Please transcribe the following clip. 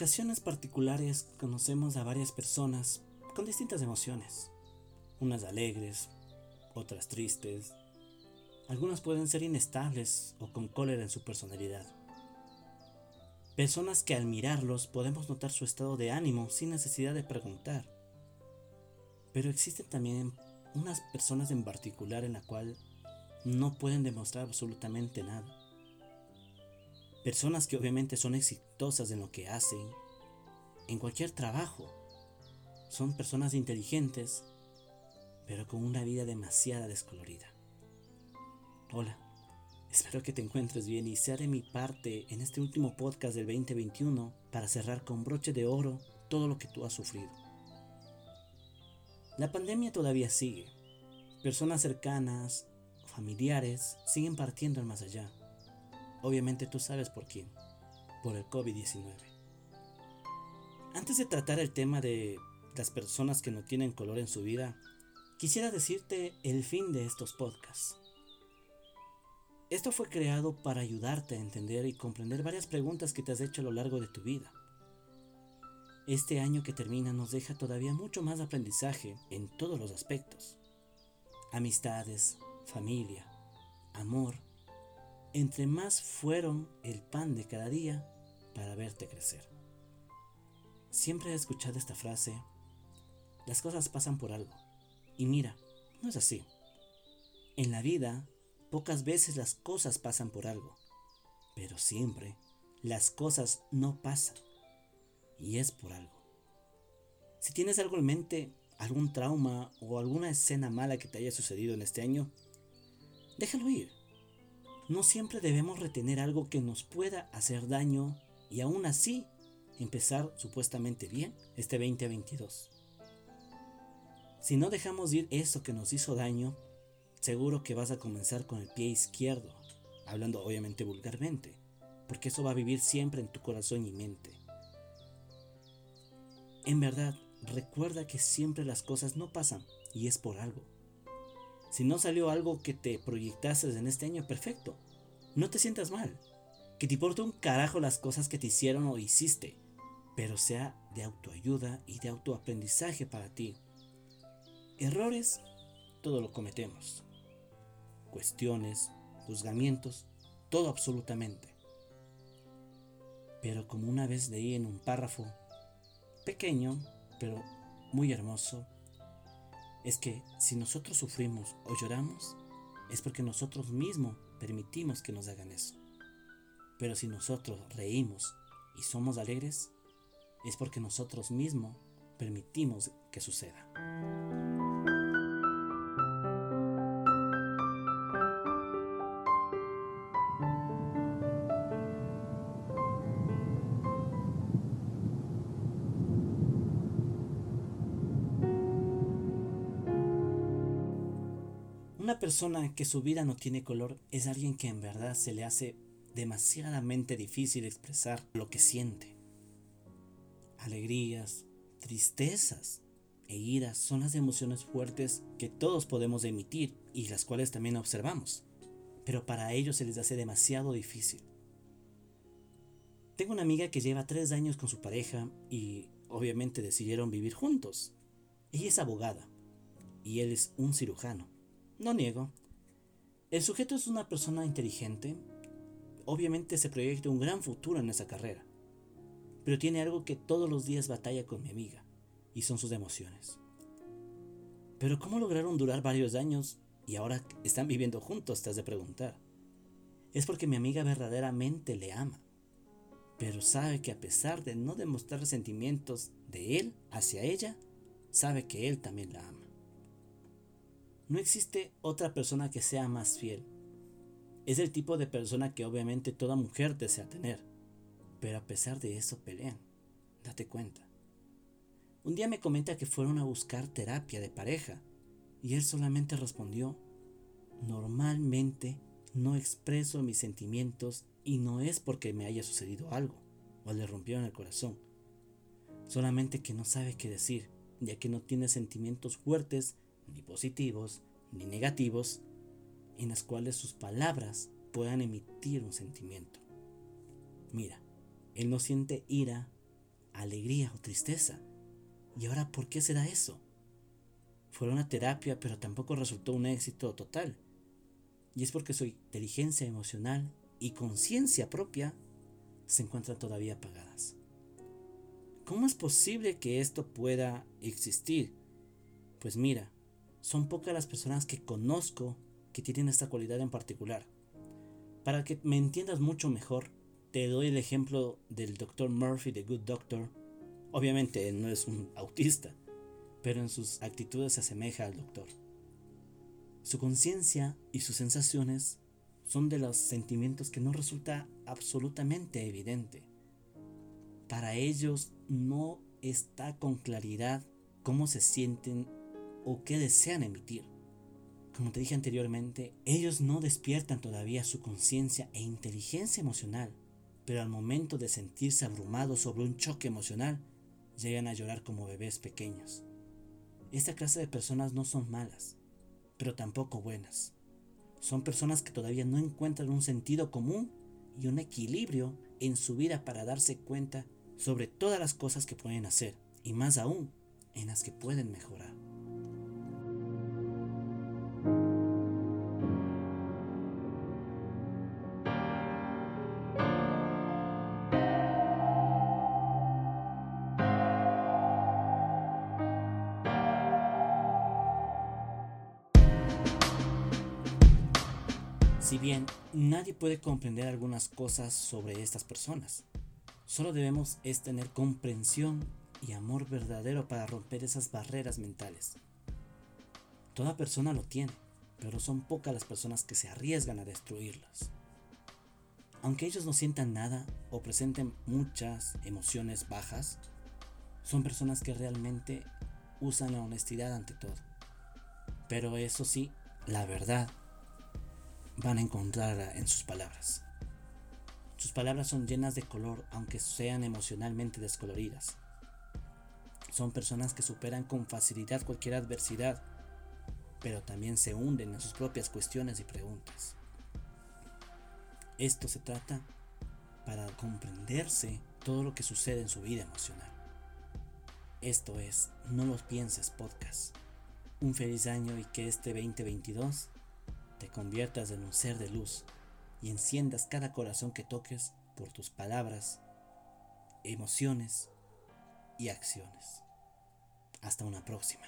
ocasiones particulares conocemos a varias personas con distintas emociones, unas alegres, otras tristes, algunas pueden ser inestables o con cólera en su personalidad. Personas que al mirarlos podemos notar su estado de ánimo sin necesidad de preguntar. Pero existen también unas personas en particular en la cual no pueden demostrar absolutamente nada. Personas que obviamente son exitosas en lo que hacen, en cualquier trabajo. Son personas inteligentes, pero con una vida demasiado descolorida. Hola, espero que te encuentres bien y sea de mi parte en este último podcast del 2021 para cerrar con broche de oro todo lo que tú has sufrido. La pandemia todavía sigue. Personas cercanas, familiares, siguen partiendo al más allá. Obviamente tú sabes por quién. Por el COVID-19. Antes de tratar el tema de las personas que no tienen color en su vida, quisiera decirte el fin de estos podcasts. Esto fue creado para ayudarte a entender y comprender varias preguntas que te has hecho a lo largo de tu vida. Este año que termina nos deja todavía mucho más aprendizaje en todos los aspectos. Amistades, familia, amor, entre más fueron el pan de cada día para verte crecer. Siempre he escuchado esta frase, las cosas pasan por algo. Y mira, no es así. En la vida Pocas veces las cosas pasan por algo, pero siempre las cosas no pasan y es por algo. Si tienes algo en mente, algún trauma o alguna escena mala que te haya sucedido en este año, déjalo ir. No siempre debemos retener algo que nos pueda hacer daño y aún así empezar supuestamente bien este 2022. Si no dejamos ir eso que nos hizo daño, seguro que vas a comenzar con el pie izquierdo, hablando obviamente vulgarmente, porque eso va a vivir siempre en tu corazón y mente. En verdad, recuerda que siempre las cosas no pasan y es por algo. Si no salió algo que te proyectaste en este año, perfecto. No te sientas mal. Que te importe un carajo las cosas que te hicieron o hiciste, pero sea de autoayuda y de autoaprendizaje para ti. Errores, todo lo cometemos cuestiones, juzgamientos, todo absolutamente. Pero como una vez leí en un párrafo, pequeño, pero muy hermoso, es que si nosotros sufrimos o lloramos, es porque nosotros mismos permitimos que nos hagan eso. Pero si nosotros reímos y somos alegres, es porque nosotros mismos permitimos que suceda. Una persona que su vida no tiene color es alguien que en verdad se le hace demasiadamente difícil expresar lo que siente. Alegrías, tristezas e iras son las emociones fuertes que todos podemos emitir y las cuales también observamos, pero para ellos se les hace demasiado difícil. Tengo una amiga que lleva tres años con su pareja y obviamente decidieron vivir juntos. Ella es abogada y él es un cirujano. No niego. El sujeto es una persona inteligente. Obviamente se proyecta un gran futuro en esa carrera. Pero tiene algo que todos los días batalla con mi amiga, y son sus emociones. Pero ¿cómo lograron durar varios años y ahora están viviendo juntos? Te has de preguntar. Es porque mi amiga verdaderamente le ama, pero sabe que a pesar de no demostrar sentimientos de él hacia ella, sabe que él también la ama. No existe otra persona que sea más fiel. Es el tipo de persona que obviamente toda mujer desea tener. Pero a pesar de eso pelean. Date cuenta. Un día me comenta que fueron a buscar terapia de pareja y él solamente respondió, normalmente no expreso mis sentimientos y no es porque me haya sucedido algo o le rompieron el corazón. Solamente que no sabe qué decir, ya que no tiene sentimientos fuertes ni positivos, ni negativos, en las cuales sus palabras puedan emitir un sentimiento. Mira, él no siente ira, alegría o tristeza. ¿Y ahora por qué se da eso? Fue una terapia, pero tampoco resultó un éxito total. Y es porque su inteligencia emocional y conciencia propia se encuentran todavía apagadas. ¿Cómo es posible que esto pueda existir? Pues mira, son pocas las personas que conozco que tienen esta cualidad en particular. Para que me entiendas mucho mejor, te doy el ejemplo del Dr. Murphy de Good Doctor. Obviamente no es un autista, pero en sus actitudes se asemeja al doctor. Su conciencia y sus sensaciones son de los sentimientos que no resulta absolutamente evidente. Para ellos no está con claridad cómo se sienten o qué desean emitir. Como te dije anteriormente, ellos no despiertan todavía su conciencia e inteligencia emocional, pero al momento de sentirse abrumados sobre un choque emocional, llegan a llorar como bebés pequeños. Esta clase de personas no son malas, pero tampoco buenas. Son personas que todavía no encuentran un sentido común y un equilibrio en su vida para darse cuenta sobre todas las cosas que pueden hacer y más aún en las que pueden mejorar. Si bien nadie puede comprender algunas cosas sobre estas personas, solo debemos es tener comprensión y amor verdadero para romper esas barreras mentales. Toda persona lo tiene, pero son pocas las personas que se arriesgan a destruirlas. Aunque ellos no sientan nada o presenten muchas emociones bajas, son personas que realmente usan la honestidad ante todo. Pero eso sí, la verdad van a encontrarla en sus palabras. Sus palabras son llenas de color aunque sean emocionalmente descoloridas. Son personas que superan con facilidad cualquier adversidad, pero también se hunden en sus propias cuestiones y preguntas. Esto se trata para comprenderse todo lo que sucede en su vida emocional. Esto es No los pienses podcast. Un feliz año y que este 2022 te conviertas en un ser de luz y enciendas cada corazón que toques por tus palabras, emociones y acciones. Hasta una próxima.